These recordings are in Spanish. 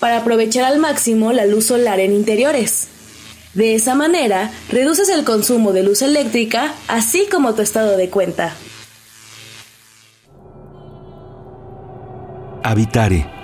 para aprovechar al máximo la luz solar en interiores. De esa manera, reduces el consumo de luz eléctrica, así como tu estado de cuenta. Habitare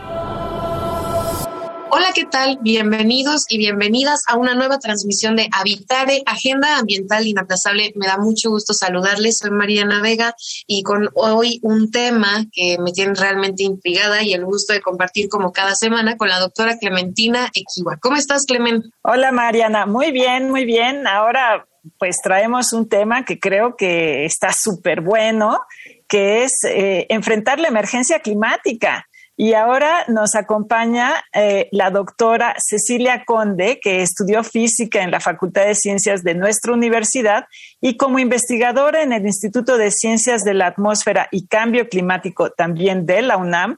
Hola, ¿qué tal? Bienvenidos y bienvenidas a una nueva transmisión de Habitare, Agenda Ambiental Inaplazable. Me da mucho gusto saludarles. Soy Mariana Vega y con hoy un tema que me tiene realmente intrigada y el gusto de compartir como cada semana con la doctora Clementina Equiwa. ¿Cómo estás, Clemen? Hola, Mariana. Muy bien, muy bien. Ahora pues traemos un tema que creo que está súper bueno, que es eh, enfrentar la emergencia climática. Y ahora nos acompaña eh, la doctora Cecilia Conde, que estudió física en la Facultad de Ciencias de nuestra universidad y como investigadora en el Instituto de Ciencias de la Atmósfera y Cambio Climático también de la UNAM,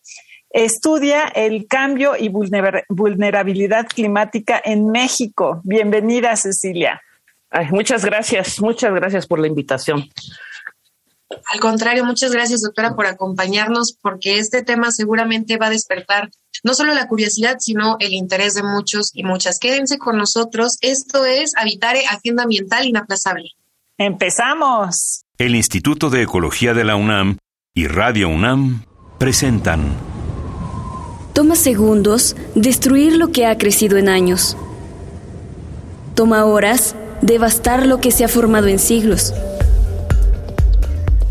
estudia el cambio y vulnerabilidad climática en México. Bienvenida, Cecilia. muchas gracias, muchas gracias por la invitación. Al contrario, muchas gracias, doctora, por acompañarnos, porque este tema seguramente va a despertar no solo la curiosidad, sino el interés de muchos y muchas. Quédense con nosotros. Esto es Habitare Agenda Ambiental Inaplazable. Empezamos. El Instituto de Ecología de la UNAM y Radio UNAM presentan. Toma segundos destruir lo que ha crecido en años. Toma horas devastar lo que se ha formado en siglos.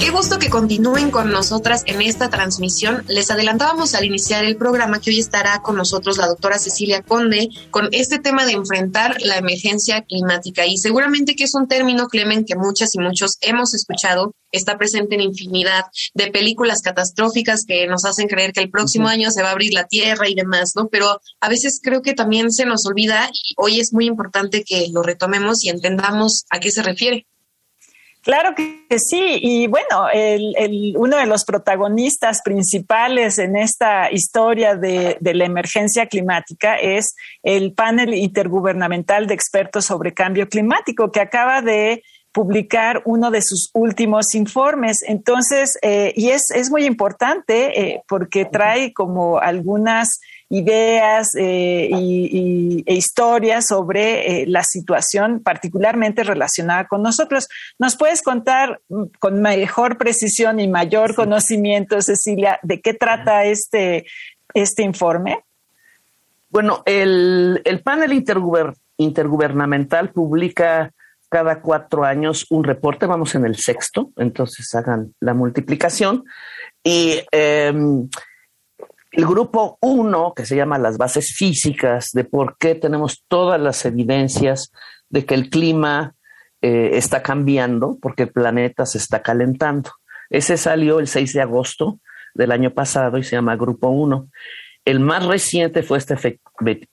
Qué gusto que continúen con nosotras en esta transmisión. Les adelantábamos al iniciar el programa que hoy estará con nosotros la doctora Cecilia Conde con este tema de enfrentar la emergencia climática. Y seguramente que es un término, Clemen, que muchas y muchos hemos escuchado. Está presente en infinidad de películas catastróficas que nos hacen creer que el próximo año se va a abrir la tierra y demás, ¿no? Pero a veces creo que también se nos olvida y hoy es muy importante que lo retomemos y entendamos a qué se refiere. Claro que sí, y bueno, el, uno de los protagonistas principales en esta historia de, de, la emergencia climática es el panel intergubernamental de expertos sobre cambio climático que acaba de publicar uno de sus últimos informes. Entonces, eh, y es, es, muy importante eh, porque trae como algunas ideas eh, y, e historias sobre la situación particularmente relacionada con nosotros. ¿Nos puedes contar mm, con mejor precisión y mayor conocimiento, Cecilia, de qué trata este, este informe? Bueno, el, el panel intergubernamental publica cada cuatro años un reporte, vamos en el sexto, entonces hagan la multiplicación. Y em, el grupo uno, que se llama las bases físicas de por qué tenemos todas las evidencias de que el clima eh, está cambiando, porque el planeta se está calentando. Ese salió el 6 de agosto del año pasado y se llama Grupo 1. El más reciente fue este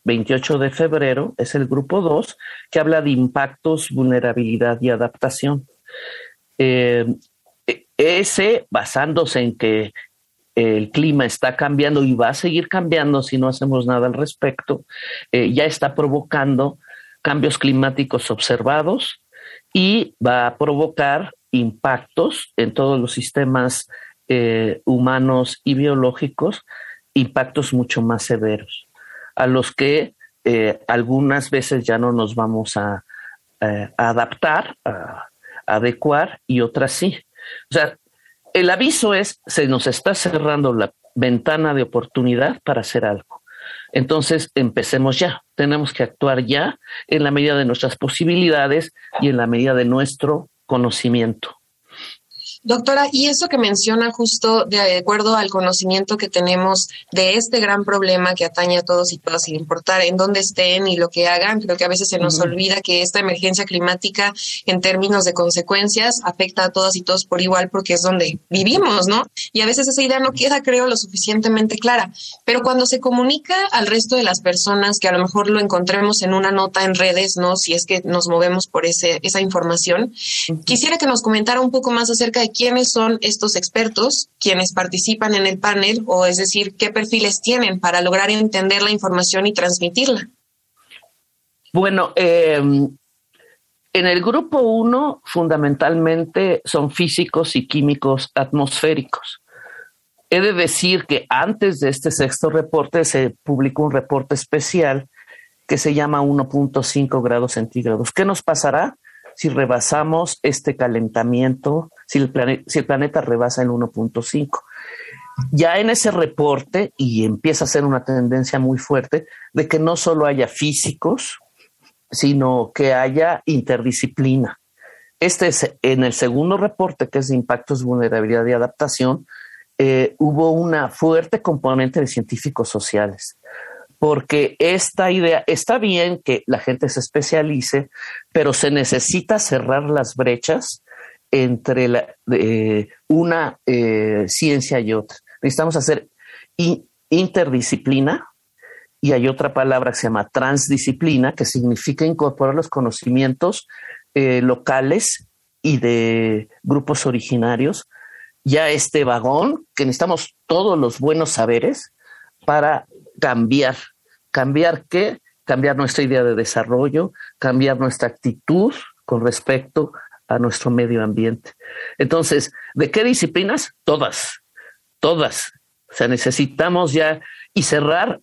28 de febrero, es el grupo 2, que habla de impactos, vulnerabilidad y adaptación. Eh, ese, basándose en que el clima está cambiando y va a seguir cambiando si no hacemos nada al respecto, eh, ya está provocando cambios climáticos observados y va a provocar impactos en todos los sistemas eh, humanos y biológicos impactos mucho más severos, a los que eh, algunas veces ya no nos vamos a, adaptar, a, adecuar y otras sí. O sea, el aviso es, se nos está cerrando la ventana de oportunidad para hacer algo. Entonces, empecemos ya. Tenemos que actuar ya en la medida de nuestras posibilidades y en la medida de nuestro conocimiento. Doctora, y eso que menciona justo de acuerdo al conocimiento que tenemos de este gran problema que atañe a todos y todas, sin importar en dónde estén y lo que hagan, creo que a veces se nos olvida que esta emergencia climática en términos de consecuencias afecta a todas y todos por igual porque es donde vivimos, ¿no? Y a veces esa idea no queda, creo, lo suficientemente clara. Pero cuando se comunica al resto de las personas, que a lo mejor lo encontremos en una nota en redes, ¿no? Si es que nos movemos por ese, esa información, quisiera que nos comentara un poco más acerca de quiénes son estos expertos, quienes participan en el panel, o es decir, qué perfiles tienen para lograr entender la información y transmitirla. Bueno, em, en el grupo 1 fundamentalmente son físicos y químicos atmosféricos. He de decir que antes de este sexto reporte se publicó un reporte especial que se llama 1.5 grados centígrados. ¿Qué nos pasará si rebasamos este calentamiento, si el, planeta rebasa el 1.5? Ya en ese reporte, y empieza a ser una tendencia muy fuerte, de que no solo haya físicos, sino que haya interdisciplina. Este es en el segundo reporte, que es de impactos, vulnerabilidad y adaptación, eh, hubo una fuerte componente de científicos sociales, porque esta idea, está bien que la gente se especialice, pero se necesita cerrar las brechas entre la, una eh, ciencia y otra. Necesitamos hacer interdisciplina y hay otra palabra que se llama transdisciplina, que significa incorporar los conocimientos eh, locales y de grupos originarios ya este vagón, que necesitamos todos los buenos saberes para cambiar. ¿Cambiar qué? Cambiar nuestra idea de desarrollo, cambiar nuestra actitud con respecto a nuestro medio ambiente. Entonces, ¿de qué disciplinas? Todas, todas. O sea, necesitamos ya y cerrar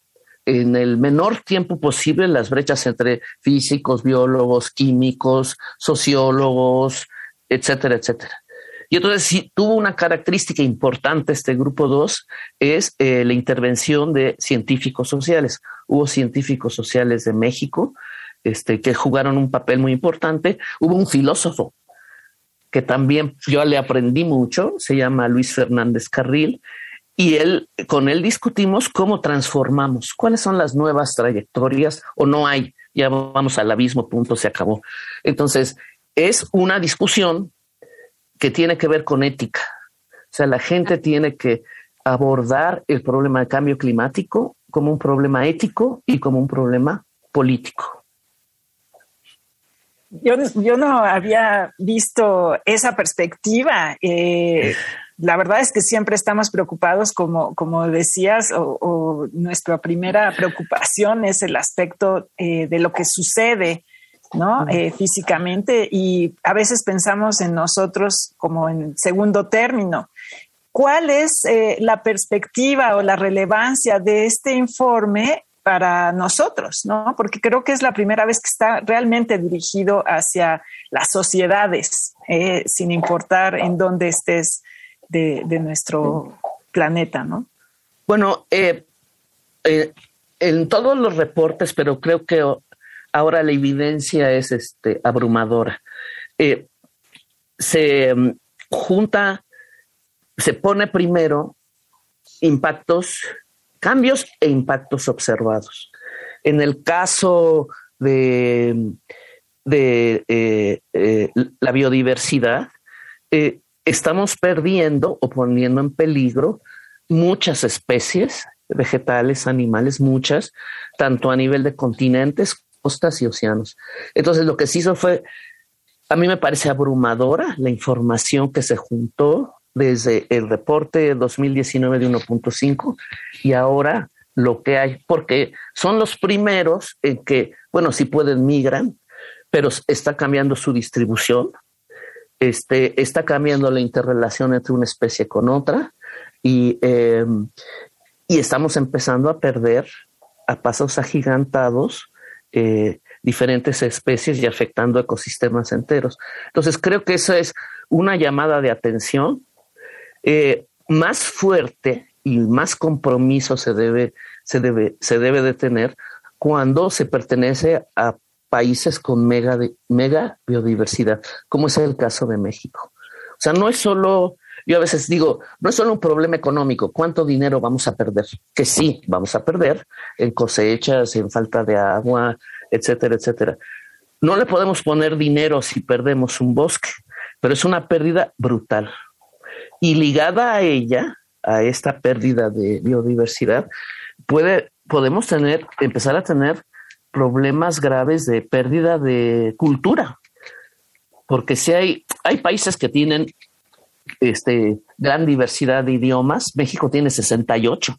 en el menor tiempo posible las brechas entre físicos, biólogos, químicos, sociólogos, etcétera, etcétera. Y entonces sí, tuvo una característica importante este grupo 2, es eh, la intervención de científicos sociales. Hubo científicos sociales de México este, que jugaron un papel muy importante. Hubo un filósofo que también yo le aprendí mucho, se llama Luis Fernández Carril, y él, con él discutimos cómo transformamos, cuáles son las nuevas trayectorias o no hay, ya vamos al abismo, punto, se acabó. Entonces, es una discusión que tiene que ver con ética. O sea, la gente tiene que abordar el problema de cambio climático como un problema ético y como un problema político. Yo, yo no había visto esa perspectiva. Eh, la verdad es que siempre estamos preocupados, como, como decías, o, nuestra primera preocupación es el aspecto eh, de lo que sucede ¿no? Eh, físicamente y a veces pensamos en nosotros como en segundo término. ¿Cuál es eh, la perspectiva o la relevancia de este informe para nosotros, ¿no? Porque creo que es la primera vez que está realmente dirigido hacia las sociedades, sin importar en dónde estés de, nuestro planeta, ¿no? Bueno, eh, eh, en todos los reportes, pero creo que ahora la evidencia es este, abrumadora. Eh, se mm, junta, se pone primero impactos, cambios e impactos observados. En el caso de, de la biodiversidad, estamos perdiendo o poniendo en peligro muchas especies vegetales, animales, muchas, tanto a nivel de continentes, costas y océanos. Entonces lo que se hizo fue, a mí me parece abrumadora la información que se juntó desde el reporte 2019 de 1.5 y ahora lo que hay, porque son los primeros en que, bueno, sí pueden migran, pero está cambiando su distribución, este, está cambiando la interrelación entre una especie con otra y, em, y estamos empezando a perder a pasos agigantados eh, diferentes especies y afectando ecosistemas enteros. Entonces creo que eso es una llamada de atención eh, más fuerte y más compromiso se debe, se debe, se debe de tener cuando se pertenece a países con mega, mega biodiversidad, como es el caso de México. O sea, no es solo, yo a veces digo, no es solo un problema económico, ¿cuánto dinero vamos a perder? Que sí, vamos a perder en cosechas, en falta de agua, etcétera, etcétera. No le podemos poner dinero si perdemos un bosque, pero es una pérdida brutal. Y ligada a ella, a esta pérdida de biodiversidad, puede, podemos tener, empezar a tener problemas graves de pérdida de cultura. Porque si hay, hay países que tienen este, gran diversidad de idiomas, México tiene 68.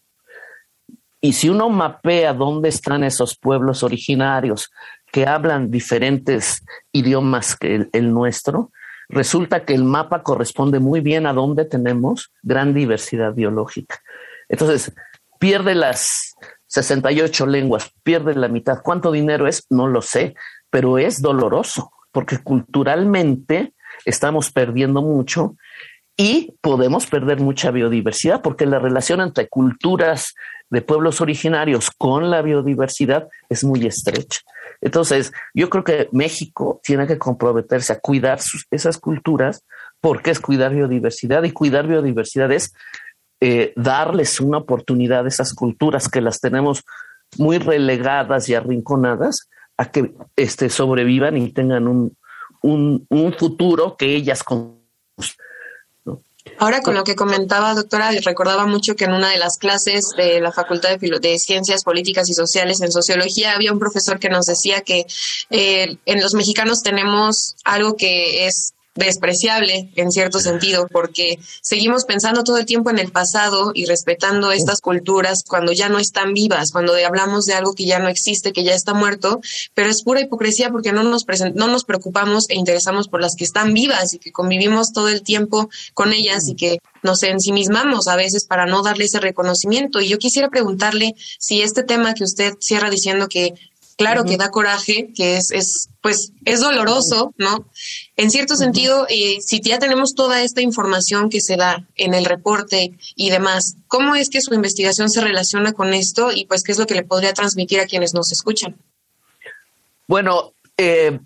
Y si uno mapea dónde están esos pueblos originarios que hablan diferentes idiomas que el nuestro, resulta que el mapa corresponde muy bien a dónde tenemos gran diversidad biológica. Entonces, pierde las 68 lenguas, pierde la mitad. ¿Cuánto dinero es? No lo sé, pero es doloroso, porque culturalmente estamos perdiendo mucho y podemos perder mucha biodiversidad, porque la relación entre culturas de pueblos originarios con la biodiversidad es muy estrecha. Entonces, yo creo que México tiene que comprometerse a cuidar esas culturas porque es cuidar biodiversidad y cuidar biodiversidad es eh, darles una oportunidad a esas culturas que las tenemos muy relegadas y arrinconadas a que este, sobrevivan y tengan un, un, futuro que ellas con, Ahora con lo que comentaba, doctora, recordaba mucho que en una de las clases de la Facultad de, Ciencias Políticas y Sociales en Sociología había un profesor que nos decía que eh, en los mexicanos tenemos algo que es despreciable en cierto sentido, porque seguimos pensando todo el tiempo en el pasado y respetando estas culturas cuando ya no están vivas, cuando hablamos de algo que ya no existe, que ya está muerto, pero es pura hipocresía porque no nos, no nos preocupamos e interesamos por las que están vivas y que convivimos todo el tiempo con ellas y que nos ensimismamos a veces para no darle ese reconocimiento. Y yo quisiera preguntarle si este tema que usted cierra diciendo que Claro que da coraje, que es, es, pues, es doloroso, ¿no? En cierto sentido, eh, si ya tenemos toda esta información que se da en el reporte y demás, ¿cómo es que su investigación se relaciona con esto y pues qué es lo que le podría transmitir a quienes nos escuchan? Bueno, eh,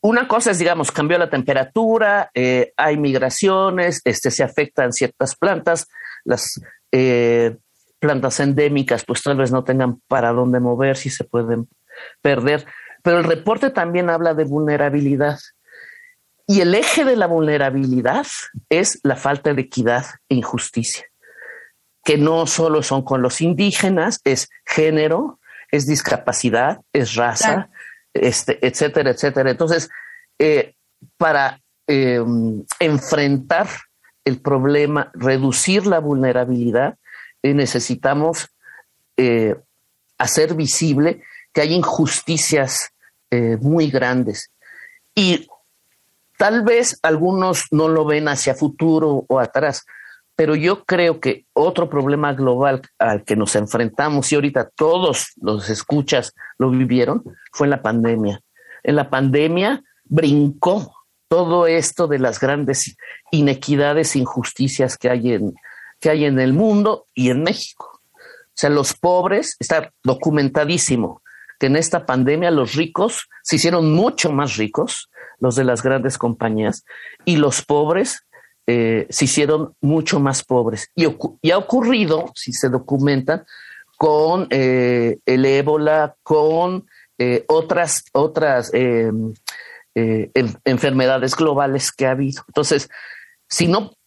una cosa es, digamos, cambió la temperatura, eh, hay migraciones, este, se afectan ciertas plantas, las plantas endémicas pues tal vez no tengan para dónde mover, si se pueden perder. Pero el reporte también habla de vulnerabilidad. Y el eje de la vulnerabilidad es la falta de equidad e injusticia, que no solo son con los indígenas, es género, es discapacidad, es raza, este, etcétera, etcétera. Entonces, eh, para eh, enfrentar el problema, reducir la vulnerabilidad, necesitamos eh, hacer visible que hay injusticias eh, muy grandes. Y tal vez algunos no lo ven hacia futuro o atrás, pero yo creo que otro problema global al que nos enfrentamos y ahorita todos los escuchas lo vivieron fue en la pandemia. En la pandemia brincó todo esto de las grandes inequidades injusticias que hay en, que hay en el mundo y en México. O sea, los pobres, está documentadísimo que en esta pandemia los ricos se hicieron mucho más ricos, los de las grandes compañías, y los pobres eh, se hicieron mucho más pobres. Y, ha ocurrido, si se documenta, con eh, el ébola, con eh, otras, otras enfermedades globales que ha habido. Entonces, si no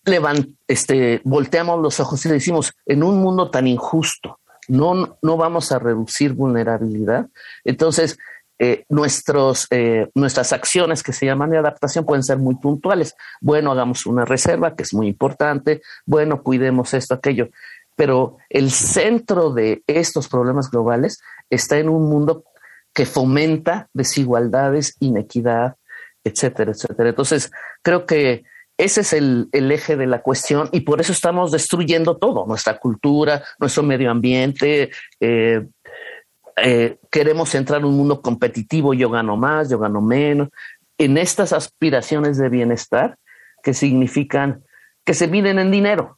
este, volteamos los ojos y decimos, en un mundo tan injusto, no, no vamos a reducir vulnerabilidad. Entonces, eh, nuestros, eh, nuestras acciones que se llaman de adaptación pueden ser muy puntuales. Bueno, hagamos una reserva, que es muy importante. Bueno, cuidemos esto, aquello. Pero el centro de estos problemas globales está en un mundo que fomenta desigualdades, inequidad, etcétera, etcétera. Entonces, creo que ese es el, eje de la cuestión y por eso estamos destruyendo todo, nuestra cultura, nuestro medio ambiente. Eh, eh, queremos entrar en un mundo competitivo, yo gano más, yo gano menos, en estas aspiraciones de bienestar que significan que se miden en dinero.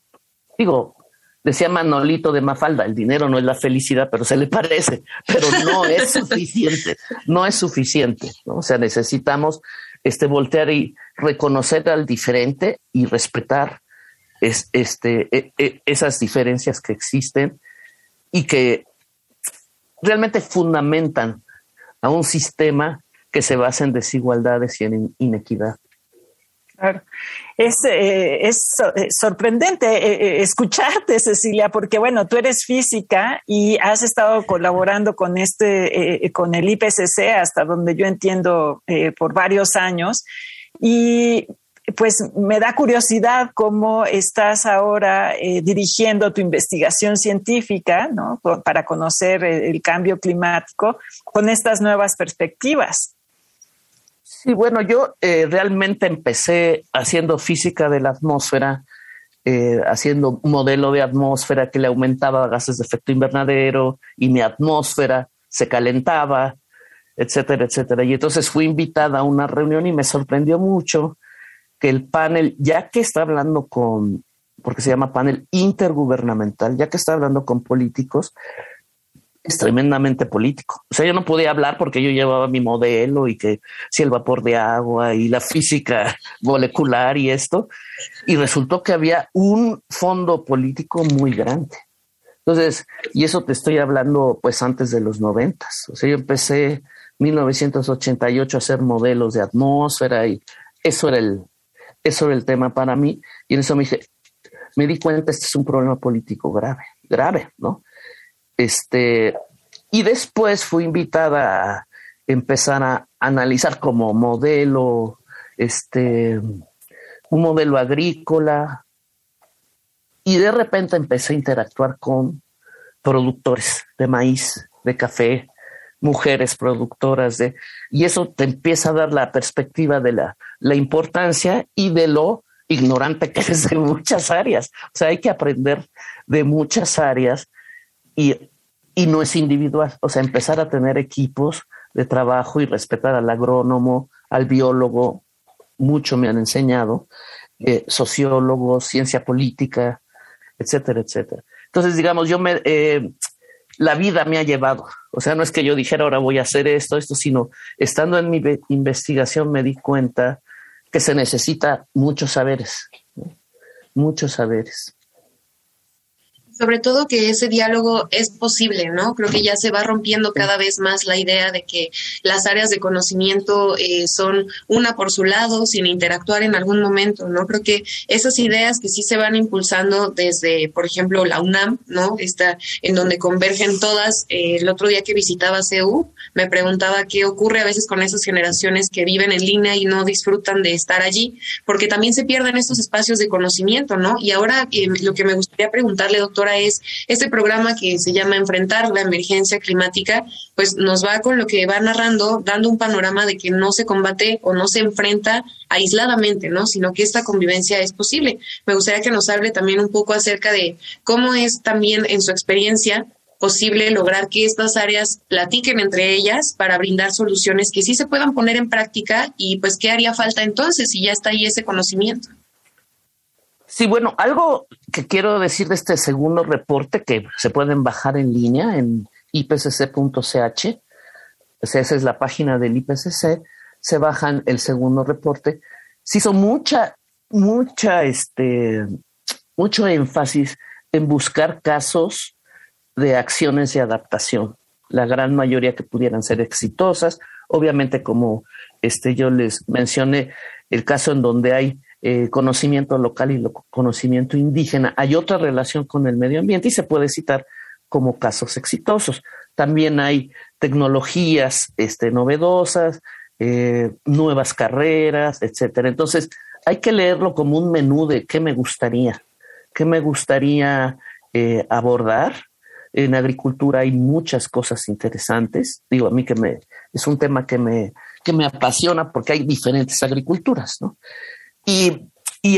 Digo, decía Manolito de Mafalda, el dinero no es la felicidad, pero se le parece, pero no es suficiente, no es suficiente. O sea, necesitamos este, voltear y reconocer al diferente y respetar es, este, e, e, esas diferencias que existen y que realmente fundamentan a un sistema que se basa en desigualdades y en inequidad. Claro. Es, eh, eh, sorprendente eh, escucharte, Cecilia, porque bueno, tú eres física y has estado colaborando con este, con el IPCC hasta donde yo entiendo por varios años. Y pues me da curiosidad cómo estás ahora dirigiendo tu investigación científica, ¿no? Para conocer el cambio climático con estas nuevas perspectivas. Sí, bueno, yo eh, realmente empecé haciendo física de la atmósfera, eh, haciendo un modelo de atmósfera que le aumentaba gases de efecto invernadero y mi atmósfera se calentaba, etcétera, etcétera. Y entonces fui invitada a una reunión y me sorprendió mucho que el panel, ya que está hablando con, porque se llama panel intergubernamental, ya que está hablando con políticos, es tremendamente político. O sea, yo no podía hablar porque yo llevaba mi modelo y que si el vapor de agua y la física molecular y esto, y resultó que había un fondo político muy grande. Entonces, y eso te estoy hablando pues antes de los noventas. O sea, yo empecé en 1988 a hacer modelos de atmósfera y eso era el, eso era el tema para mí. Y en eso me dije, me di cuenta, este es un problema político grave, grave, ¿no? Este, y después fui invitada a empezar a analizar como modelo, este, un modelo agrícola. Y de repente empecé a interactuar con productores de maíz, de café, mujeres productoras de, y eso te empieza a dar la perspectiva de la, la importancia y de lo ignorante que es en muchas áreas. O sea, hay que aprender de muchas áreas y, y no es individual. O sea, empezar a tener equipos de trabajo y respetar al agrónomo, al biólogo, mucho me han enseñado, eh, sociólogo, ciencia política, etcétera, etcétera. Entonces, digamos, yo me, eh, la vida me ha llevado, o sea, no es que yo dijera ahora voy a hacer esto, esto, sino estando en mi investigación me di cuenta que se necesita muchos saberes, muchos saberes sobre todo que ese diálogo es posible, ¿no? Creo que ya se va rompiendo cada vez más la idea de que las áreas de conocimiento eh, son una por su lado, sin interactuar en algún momento, ¿no? Creo que esas ideas que sí se van impulsando desde, por ejemplo, la UNAM, ¿no? Está en donde convergen todas. Eh, el otro día que visitaba CEU, me preguntaba qué ocurre a veces con esas generaciones que viven en línea y no disfrutan de estar allí, porque también se pierden estos espacios de conocimiento, ¿no? Y ahora eh, lo que me gustaría preguntarle, doctor, es este programa que se llama Enfrentar la emergencia climática, pues nos va con lo que va narrando, dando un panorama de que no se combate o no se enfrenta aisladamente, ¿no? Sino que esta convivencia es posible. Me gustaría que nos hable también un poco acerca de cómo es también en su experiencia posible lograr que estas áreas platiquen entre ellas para brindar soluciones que sí se puedan poner en práctica y pues qué haría falta entonces si ya está ahí ese conocimiento. Sí, bueno, algo que quiero decir de este segundo reporte que se pueden bajar en línea en ipcc.ch, esa es la página del IPCC, se bajan el segundo reporte. Se hizo mucha, mucha, este, mucho énfasis en buscar casos de acciones de adaptación, la gran mayoría que pudieran ser exitosas. Obviamente, como este, yo les mencioné, el caso en donde hay eh, conocimiento local y conocimiento indígena. Hay otra relación con el medio ambiente y se puede citar como casos exitosos. También hay tecnologías este, novedosas, eh, nuevas carreras, etcétera. Entonces, hay que leerlo como un menú de qué me gustaría, qué me gustaría eh, abordar. En agricultura hay muchas cosas interesantes. Digo, a mí que me es un tema que me, que me apasiona porque hay diferentes agriculturas, ¿no? Y,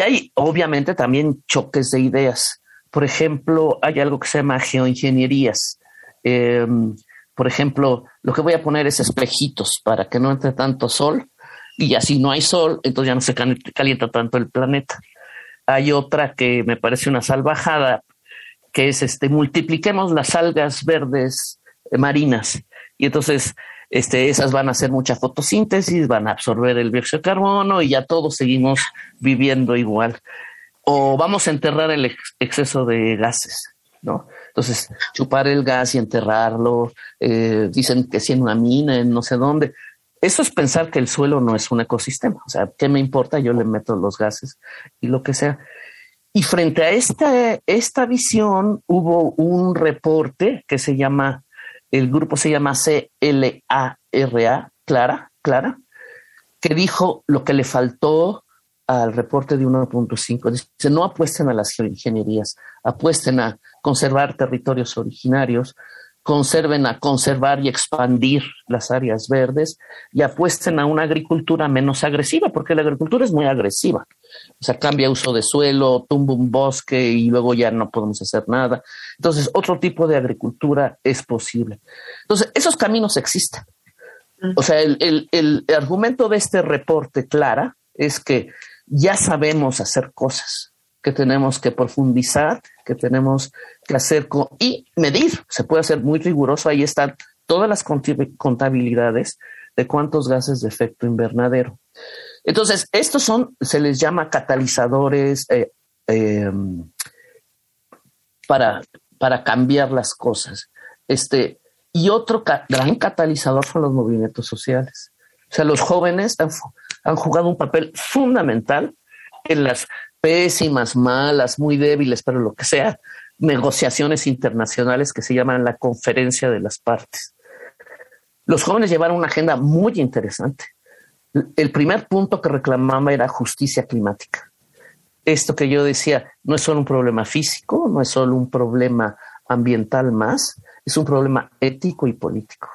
hay obviamente también choques de ideas. Por ejemplo, hay algo que se llama geoingenierías. Em, por ejemplo, lo que voy a poner es espejitos para que no entre tanto sol y así no hay sol, entonces ya no se calienta tanto el planeta. Hay otra que me parece una salvajada, que es este, multipliquemos las algas verdes eh, marinas y entonces este, esas van a hacer mucha fotosíntesis, van a absorber el dióxido de carbono y ya todos seguimos viviendo igual. O vamos a enterrar el exceso de gases, ¿no? Entonces, chupar el gas y enterrarlo, eh, dicen que si en una mina, en no sé dónde. Eso es pensar que el suelo no es un ecosistema. O sea, ¿qué me importa? Yo le meto los gases y lo que sea. Y frente a esta, esta visión hubo un reporte que se llama, el grupo se llama CLARA, Clara, Clara, que dijo lo que le faltó al reporte de 1.5. Dice, no apuesten a las ingenierías, apuesten a conservar territorios originarios, conserven a conservar y expandir las áreas verdes y apuesten a una agricultura menos agresiva, porque la agricultura es muy agresiva. O sea, cambia uso de suelo, tumba un bosque y luego ya no podemos hacer nada. Entonces, otro tipo de agricultura es posible. Entonces, esos caminos existen. O sea, el, el argumento de este reporte, Clara, es que ya sabemos hacer cosas que tenemos que profundizar, que tenemos que hacer y medir. Se puede hacer muy riguroso. Ahí están todas las contabilidades de cuántos gases de efecto invernadero. Entonces, estos son, se les llama catalizadores eh, em, para, para cambiar las cosas. Este, y otro gran catalizador son los movimientos sociales. O sea, los jóvenes han, han jugado un papel fundamental en las pésimas, malas, muy débiles, pero lo que sea, negociaciones internacionales que se llaman la conferencia de las partes. Los jóvenes llevaron una agenda muy interesante. El primer punto que reclamaba era justicia climática. Esto que yo decía no es solo un problema físico, no es solo un problema ambiental más, es un problema ético y político.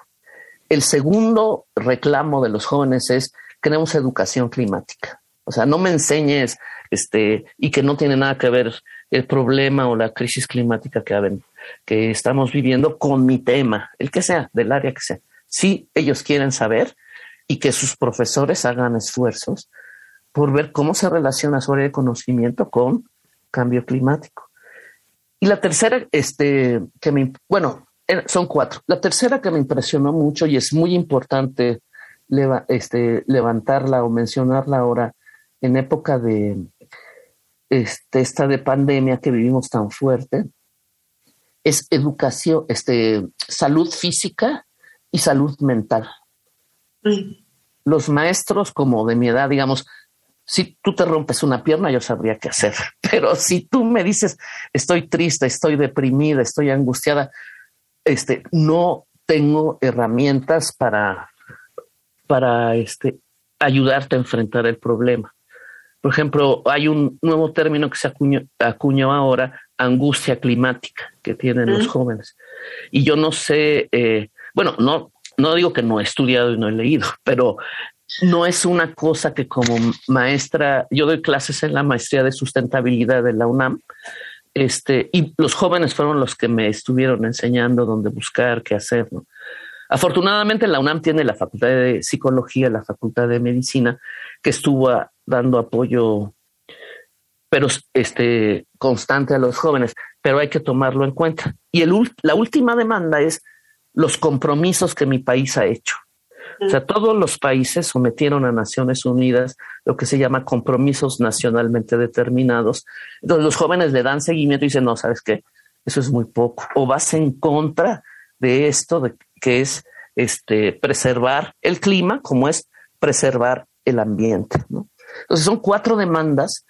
El segundo reclamo de los jóvenes es queremos educación climática. O sea, no me enseñes este, y que no tiene nada que ver el problema o la crisis climática que, que estamos viviendo con mi tema, el que sea, del área que sea. Si ellos quieren saber y que sus profesores hagan esfuerzos por ver cómo se relaciona sobre el conocimiento con cambio climático. Y la tercera, este, que me, bueno, eh, son cuatro. La tercera que me impresionó mucho y es muy importante este, levantarla o mencionarla ahora en época de, este, esta de pandemia que vivimos tan fuerte, es educación, este, salud física y salud mental. Los maestros como de mi edad, digamos, si tú te rompes una pierna, yo sabría qué hacer, pero si tú me dices, estoy triste, estoy deprimida, estoy angustiada, este, no tengo herramientas para, para este, ayudarte a enfrentar el problema. Por ejemplo, hay un nuevo término que se acuñó, ahora, angustia climática, que tienen los jóvenes. Y yo no sé, eh, bueno, no, no digo que no he estudiado y no he leído, pero no es una cosa que como maestra, yo doy clases en la maestría de sustentabilidad de la UNAM, este, y los jóvenes fueron los que me estuvieron enseñando dónde buscar, qué hacer. Afortunadamente la UNAM tiene la Facultad de Psicología, la Facultad de Medicina, que estuvo dando apoyo, pero este, constante a los jóvenes, pero hay que tomarlo en cuenta. Y el, la última demanda es los compromisos que mi país ha hecho. O sea, todos los países sometieron a Naciones Unidas lo que se llama compromisos nacionalmente determinados. Entonces los jóvenes le dan seguimiento y dicen, no, ¿sabes qué? Eso es muy poco. O vas en contra de esto, de, que es este, preservar el clima, como es preservar el ambiente. Entonces son cuatro demandas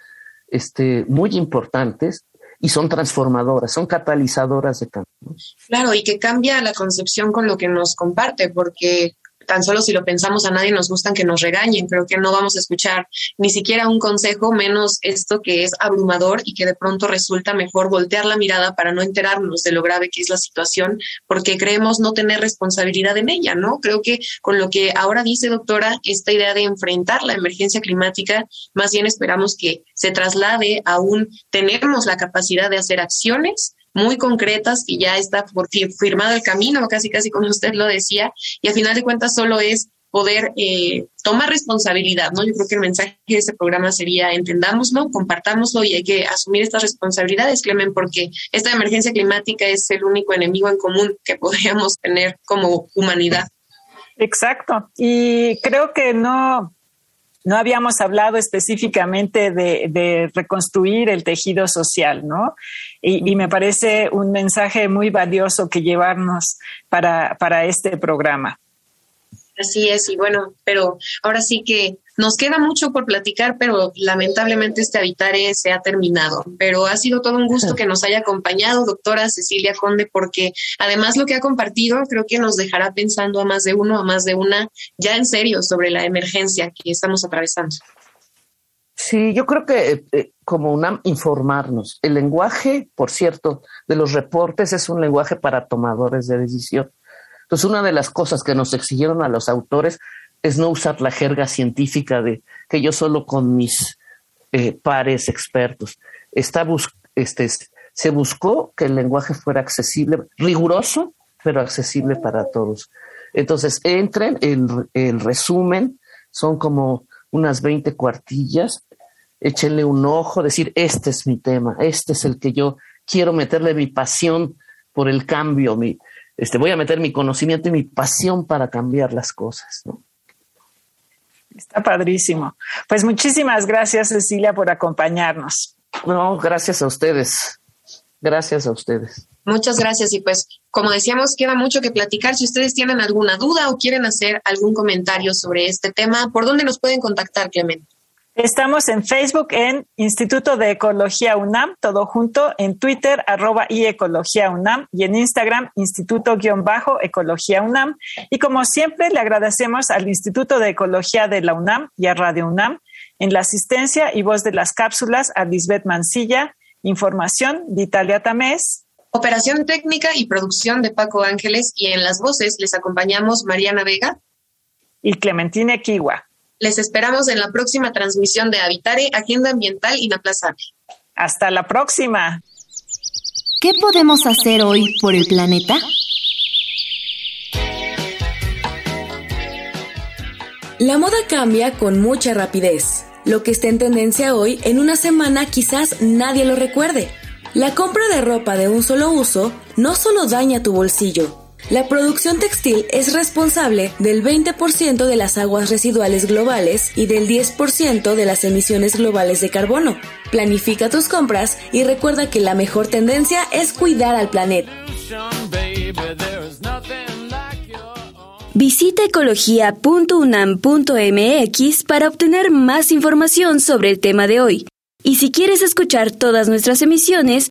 este, muy importantes y son transformadoras, son catalizadoras de cambios. Claro, y que cambia la concepción con lo que nos comparte, porque tan solo si lo pensamos a nadie nos gustan que nos regañen, creo que no vamos a escuchar ni siquiera un consejo, menos esto que es abrumador y que de pronto resulta mejor voltear la mirada para no enterarnos de lo grave que es la situación, porque creemos no tener responsabilidad en ella, ¿no? Creo que con lo que ahora dice, doctora, esta idea de enfrentar la emergencia climática, más bien esperamos que se traslade a un tenemos la capacidad de hacer acciones muy concretas y ya está por firmado el camino, casi casi como usted lo decía, y al final de cuentas solo es poder eh, tomar responsabilidad, ¿no? Yo creo que el mensaje de este programa sería entendámoslo, compartámoslo y hay que asumir estas responsabilidades, Clemen, porque esta emergencia climática es el único enemigo en común que podríamos tener como humanidad. Exacto. Y creo que no, no habíamos hablado específicamente de, reconstruir el tejido social, ¿no? Y, me parece un mensaje muy valioso que llevarnos para, para este programa. Así es, y bueno, pero ahora sí que nos queda mucho por platicar, pero lamentablemente este Habitare se ha terminado. Pero ha sido todo un gusto que nos haya acompañado, doctora Cecilia Conde, porque además lo que ha compartido creo que nos dejará pensando a más de uno, a más de una, ya en serio, sobre la emergencia que estamos atravesando. Sí, yo creo que eh, como una informarnos. El lenguaje, por cierto, de los reportes es un lenguaje para tomadores de decisión. Entonces, una de las cosas que nos exigieron a los autores es no usar la jerga científica de que yo solo con mis eh, pares expertos. Está este, se buscó que el lenguaje fuera accesible, riguroso, pero accesible para todos. Entonces, entren, el, el resumen son como unas 20 cuartillas, échenle un ojo, decir, este es mi tema, este es el que yo quiero meterle mi pasión por el cambio, mi, este, voy a meter mi conocimiento y mi pasión para cambiar las cosas. ¿no? Está padrísimo. Pues muchísimas gracias, Cecilia, por acompañarnos. No, gracias a ustedes. Gracias a ustedes. Muchas gracias. Y pues, como decíamos, queda mucho que platicar. Si ustedes tienen alguna duda o quieren hacer algún comentario sobre este tema, ¿por dónde nos pueden contactar, Clemente? Estamos en Facebook en Instituto de Ecología UNAM, todo junto, en Twitter arroba y Ecología UNAM y en Instagram Instituto-Ecología UNAM. Y como siempre, le agradecemos al Instituto de Ecología de la UNAM y a Radio UNAM en la asistencia y voz de las cápsulas a Lisbeth Mancilla, información de Italia Tamés. Operación técnica y producción de Paco Ángeles y en las voces les acompañamos Mariana Vega y Clementina Kiwa. Les esperamos en la próxima transmisión de Habitare, Agenda Ambiental Inaplazable. Hasta la próxima. ¿Qué podemos hacer hoy por el planeta? La moda cambia con mucha rapidez. Lo que está en tendencia hoy, en una semana quizás nadie lo recuerde. La compra de ropa de un solo uso no solo daña tu bolsillo, la producción textil es responsable del 20% de las aguas residuales globales y del 10% de las emisiones globales de carbono. Planifica tus compras y recuerda que la mejor tendencia es cuidar al planeta. Visita ecología.unam.mx para obtener más información sobre el tema de hoy. Y si quieres escuchar todas nuestras emisiones,